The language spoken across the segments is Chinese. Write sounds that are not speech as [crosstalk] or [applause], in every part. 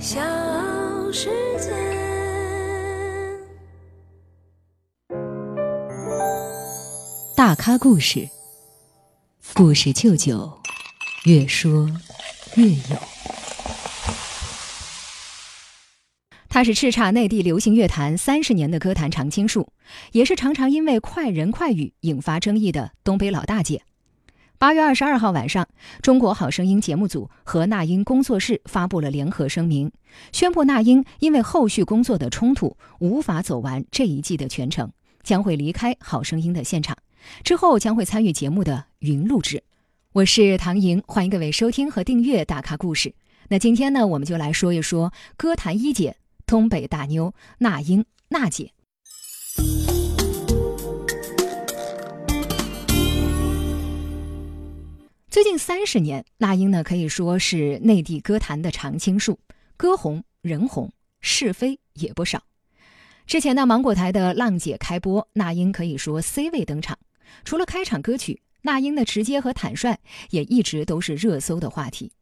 小世界。大咖故事，故事舅舅，越说越有。他是叱咤内地流行乐坛三十年的歌坛常青树，也是常常因为快人快语引发争议的东北老大姐。八月二十二号晚上，《中国好声音》节目组和那英工作室发布了联合声明，宣布那英因为后续工作的冲突，无法走完这一季的全程，将会离开《好声音》的现场。之后将会参与节目的云录制。我是唐莹，欢迎各位收听和订阅《大咖故事》。那今天呢，我们就来说一说歌坛一姐、东北大妞那英娜姐。最近三十年，那英呢可以说是内地歌坛的常青树，歌红人红，是非也不少。之前呢，芒果台的《浪姐》开播，那英可以说 C 位登场。除了开场歌曲，那英的直接和坦率也一直都是热搜的话题。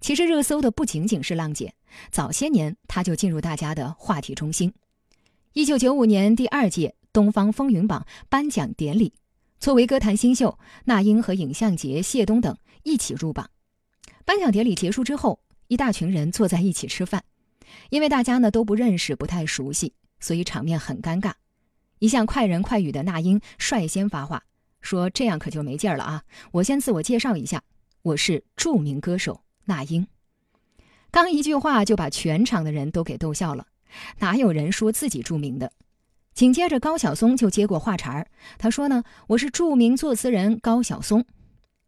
其实热搜的不仅仅是浪姐，早些年她就进入大家的话题中心。一九九五年第二届东方风云榜颁奖典礼，作为歌坛新秀，那英和尹相杰、谢东等一起入榜。颁奖典礼结束之后，一大群人坐在一起吃饭，因为大家呢都不认识，不太熟悉，所以场面很尴尬。一向快人快语的那英率先发话，说：“这样可就没劲儿了啊！我先自我介绍一下，我是著名歌手那英。”刚一句话就把全场的人都给逗笑了，哪有人说自己著名的？紧接着高晓松就接过话茬儿，他说：“呢，我是著名作词人高晓松。”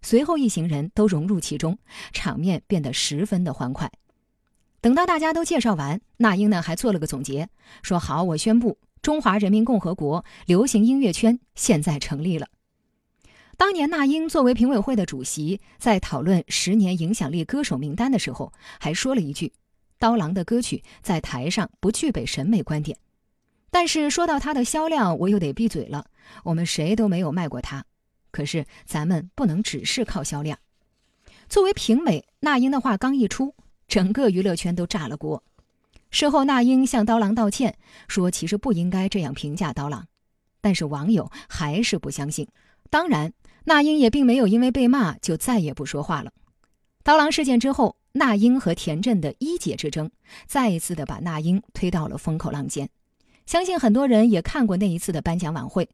随后一行人都融入其中，场面变得十分的欢快。等到大家都介绍完，那英呢还做了个总结，说：“好，我宣布。”中华人民共和国流行音乐圈现在成立了。当年那英作为评委会的主席，在讨论十年影响力歌手名单的时候，还说了一句：“刀郎的歌曲在台上不具备审美观点。”但是说到他的销量，我又得闭嘴了。我们谁都没有卖过他，可是咱们不能只是靠销量。作为评委，那英的话刚一出，整个娱乐圈都炸了锅。事后，那英向刀郎道歉，说其实不应该这样评价刀郎，但是网友还是不相信。当然，那英也并没有因为被骂就再也不说话了。刀郎事件之后，那英和田震的一姐之争，再一次的把那英推到了风口浪尖。相信很多人也看过那一次的颁奖晚会。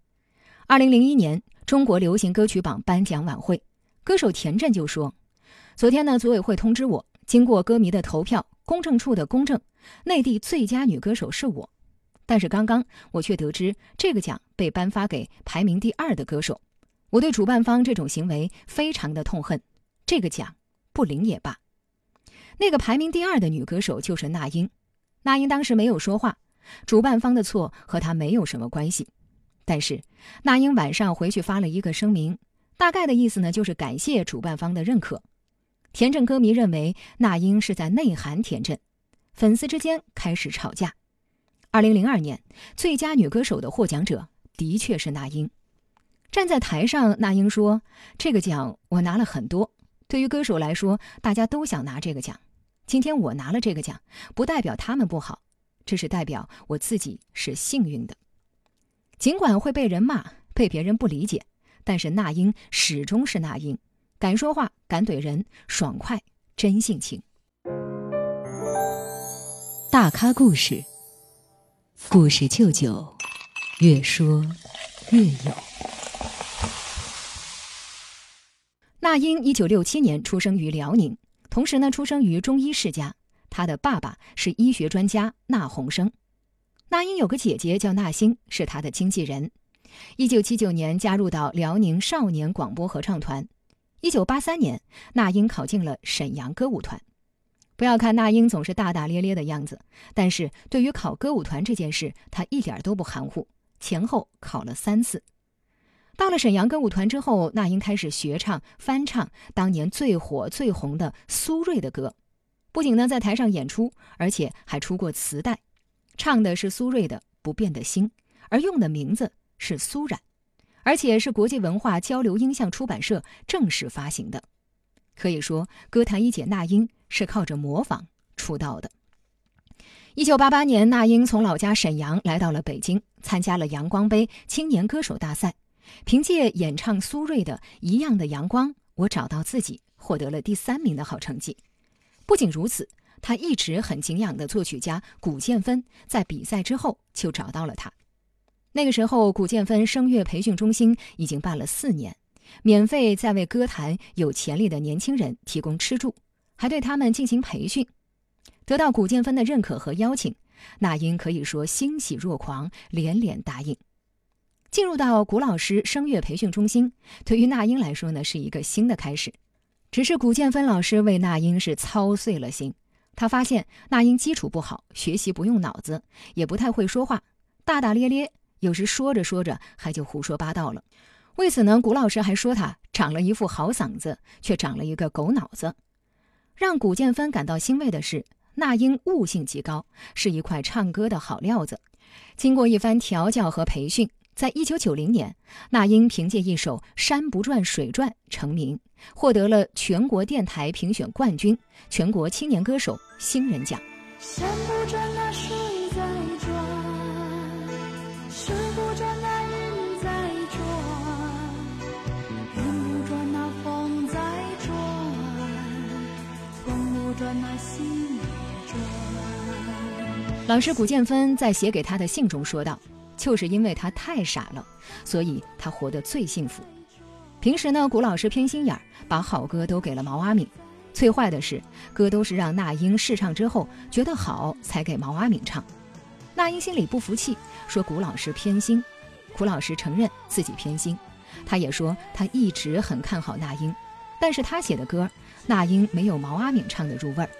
二零零一年中国流行歌曲榜颁奖晚会，歌手田震就说：“昨天呢，组委会通知我，经过歌迷的投票。”公证处的公证，内地最佳女歌手是我，但是刚刚我却得知这个奖被颁发给排名第二的歌手，我对主办方这种行为非常的痛恨，这个奖不领也罢。那个排名第二的女歌手就是那英，那英当时没有说话，主办方的错和她没有什么关系，但是那英晚上回去发了一个声明，大概的意思呢就是感谢主办方的认可。田震歌迷认为那英是在内涵田震，粉丝之间开始吵架。二零零二年最佳女歌手的获奖者的确是那英。站在台上，那英说：“这个奖我拿了很多，对于歌手来说，大家都想拿这个奖。今天我拿了这个奖，不代表他们不好，这是代表我自己是幸运的。尽管会被人骂，被别人不理解，但是那英始终是那英。”敢说话，敢怼人，爽快，真性情。大咖故事，故事舅舅，越说越有。那英一九六七年出生于辽宁，同时呢，出生于中医世家。他的爸爸是医学专家那鸿生。那英有个姐姐叫那星，是他的经纪人。一九七九年加入到辽宁少年广播合唱团。一九八三年，那英考进了沈阳歌舞团。不要看那英总是大大咧咧的样子，但是对于考歌舞团这件事，她一点都不含糊，前后考了三次。到了沈阳歌舞团之后，那英开始学唱、翻唱当年最火最红的苏芮的歌，不仅呢在台上演出，而且还出过磁带，唱的是苏芮的《不变的心》，而用的名字是苏冉。而且是国际文化交流音像出版社正式发行的，可以说歌坛一姐那英是靠着模仿出道的。一九八八年，那英从老家沈阳来到了北京，参加了阳光杯青年歌手大赛，凭借演唱苏芮的《一样的阳光》，我找到自己，获得了第三名的好成绩。不仅如此，他一直很敬仰的作曲家古建芬，在比赛之后就找到了他。那个时候，古建芬声乐培训中心已经办了四年，免费在为歌坛有潜力的年轻人提供吃住，还对他们进行培训。得到古建芬的认可和邀请，那英可以说欣喜若狂，连连答应。进入到古老师声乐培训中心，对于那英来说呢，是一个新的开始。只是古建芬老师为那英是操碎了心。他发现那英基础不好，学习不用脑子，也不太会说话，大大咧咧，有时说着说着还就胡说八道了。为此呢，古老师还说他长了一副好嗓子，却长了一个狗脑子。让古建芬感到欣慰的是。那英悟性极高，是一块唱歌的好料子。经过一番调教和培训，在一九九零年，那英凭借一首《山不转水转》成名，获得了全国电台评选冠军、全国青年歌手新人奖。山不转，那水在转；水不转，那云在转；云不转，那风在转；风不转，那心也转。老师谷建芬在写给他的信中说道：“就是因为他太傻了，所以他活得最幸福。平时呢，古老师偏心眼儿，把好歌都给了毛阿敏。最坏的是，歌都是让那英试唱之后觉得好才给毛阿敏唱。那英心里不服气，说古老师偏心。古老师承认自己偏心，他也说他一直很看好那英，但是他写的歌，那英没有毛阿敏唱的入味儿。”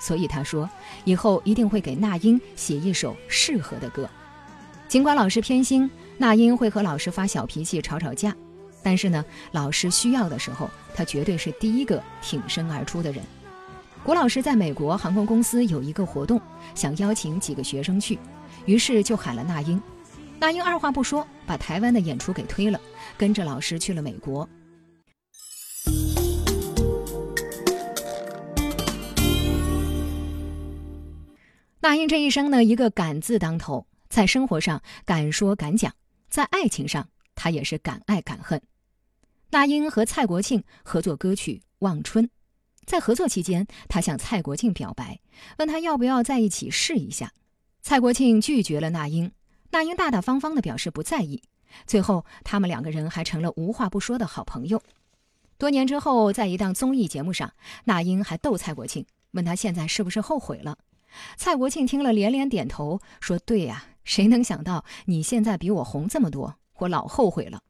所以他说，以后一定会给那英写一首适合的歌。尽管老师偏心，那英会和老师发小脾气、吵吵架，但是呢，老师需要的时候，他绝对是第一个挺身而出的人。古老师在美国航空公司有一个活动，想邀请几个学生去，于是就喊了那英。那英二话不说，把台湾的演出给推了，跟着老师去了美国。那英这一生呢，一个敢字当头，在生活上敢说敢讲，在爱情上他也是敢爱敢恨。那英和蔡国庆合作歌曲《望春》，在合作期间，他向蔡国庆表白，问他要不要在一起试一下。蔡国庆拒绝了那英，那英大大方方的表示不在意。最后，他们两个人还成了无话不说的好朋友。多年之后，在一档综艺节目上，那英还逗蔡国庆，问他现在是不是后悔了。蔡国庆听了连连点头，说：“对呀，谁能想到你现在比我红这么多？我老后悔了。”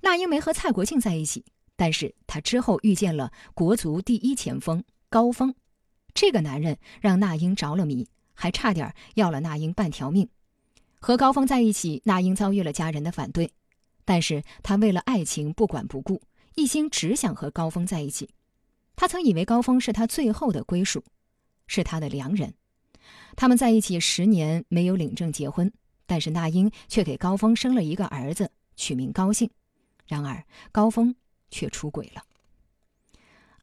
那英没和蔡国庆在一起，但是她之后遇见了国足第一前锋高峰，这个男人让那英着了迷，还差点要了那英半条命。和高峰在一起，那英遭遇了家人的反对，但是她为了爱情不管不顾，一心只想和高峰在一起。她曾以为高峰是她最后的归属。是他的良人，他们在一起十年没有领证结婚，但是那英却给高峰生了一个儿子，取名高兴。然而高峰却出轨了。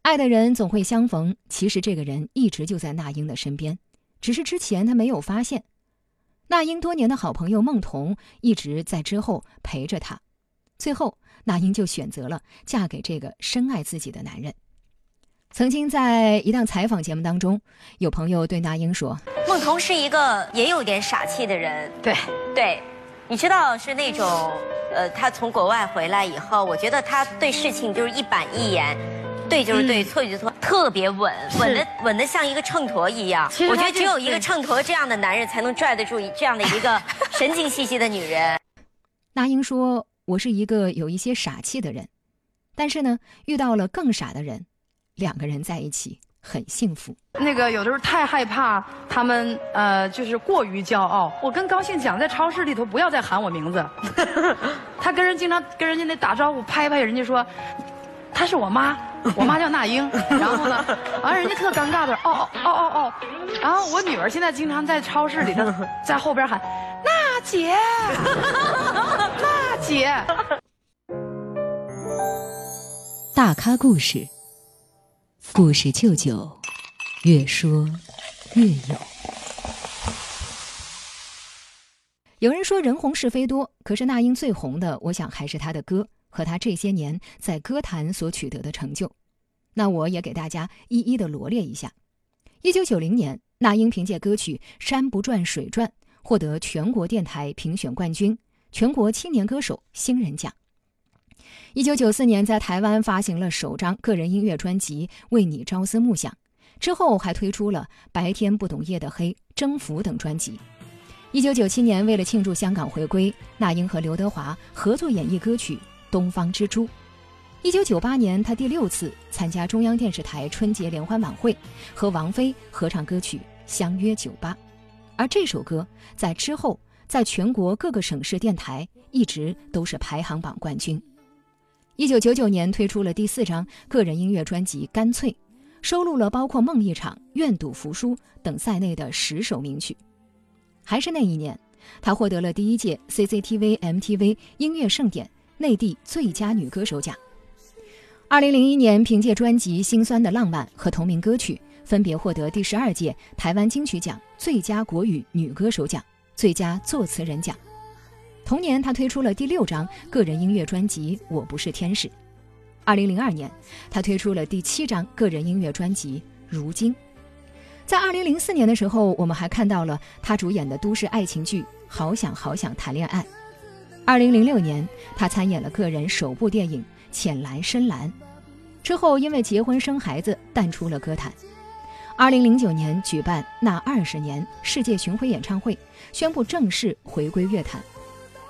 爱的人总会相逢，其实这个人一直就在那英的身边，只是之前他没有发现。那英多年的好朋友孟彤一直在之后陪着他，最后那英就选择了嫁给这个深爱自己的男人。曾经在一档采访节目当中，有朋友对那英说：“孟彤是一个也有点傻气的人。”对对，你知道是那种，呃，他从国外回来以后，我觉得他对事情就是一板一眼，对就是对，错就是错，特别稳，稳的稳的像一个秤砣一样。我觉得只有一个秤砣这样的男人才能拽得住这样的一个 [laughs] 神经兮兮的女人。那英说：“我是一个有一些傻气的人，但是呢，遇到了更傻的人。”两个人在一起很幸福。那个有的时候太害怕他们，呃，就是过于骄傲。我跟高兴讲，在超市里头不要再喊我名字。[laughs] 他跟人经常跟人家那打招呼，拍拍人家说，她是我妈，我妈叫那英。[laughs] 然后呢，完了人家特尴尬的，哦哦哦哦哦。然后我女儿现在经常在超市里头 [laughs] 在后边喊，娜姐，娜姐。大咖故事。故事舅舅，越说越有。有人说人红是非多，可是那英最红的，我想还是她的歌和她这些年在歌坛所取得的成就。那我也给大家一一的罗列一下。一九九零年，那英凭借歌曲《山不转水转》获得全国电台评选冠军、全国青年歌手新人奖。一九九四年，在台湾发行了首张个人音乐专辑《为你朝思暮想》，之后还推出了《白天不懂夜的黑》《征服》等专辑。一九九七年，为了庆祝香港回归，那英和刘德华合作演绎歌曲《东方之珠》。一九九八年，他第六次参加中央电视台春节联欢晚会，和王菲合唱歌曲《相约九八》，而这首歌在之后在全国各个省市电台一直都是排行榜冠军。一九九九年，推出了第四张个人音乐专辑《干脆》，收录了包括《梦一场》《愿赌服输》等在内的十首名曲。还是那一年，她获得了第一届 CCTV MTV 音乐盛典内地最佳女歌手奖。二零零一年，凭借专辑《心酸的浪漫》和同名歌曲，分别获得第十二届台湾金曲奖最佳国语女歌手奖、最佳作词人奖。同年，他推出了第六张个人音乐专辑《我不是天使》。二零零二年，他推出了第七张个人音乐专辑《如今》。在二零零四年的时候，我们还看到了他主演的都市爱情剧《好想好想谈恋爱》。二零零六年，他参演了个人首部电影《浅蓝深蓝》，之后因为结婚生孩子淡出了歌坛。二零零九年举办那二十年世界巡回演唱会，宣布正式回归乐坛。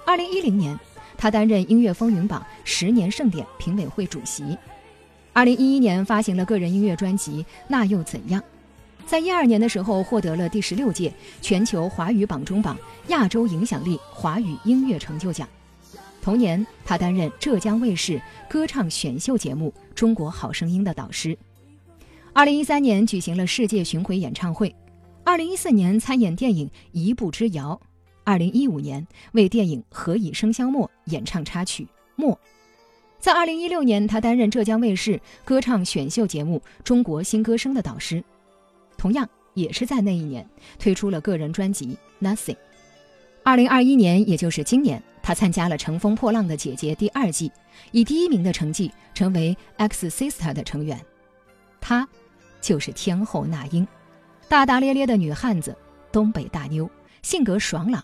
二零一零年，他担任音乐风云榜十年盛典评委会主席。二零一一年发行了个人音乐专辑《那又怎样》。在一二年的时候，获得了第十六届全球华语榜中榜亚洲影响力华语音乐成就奖。同年，他担任浙江卫视歌唱选秀节目《中国好声音》的导师。二零一三年举行了世界巡回演唱会。二零一四年参演电影《一步之遥》。二零一五年为电影《何以笙箫默》演唱插曲《默》。在二零一六年，他担任浙江卫视歌唱选秀节目《中国新歌声》的导师。同样也是在那一年推出了个人专辑《Nothing》。二零二一年，也就是今年，他参加了《乘风破浪的姐姐》第二季，以第一名的成绩成为 X Sister 的成员。她就是天后那英，大大咧咧的女汉子，东北大妞，性格爽朗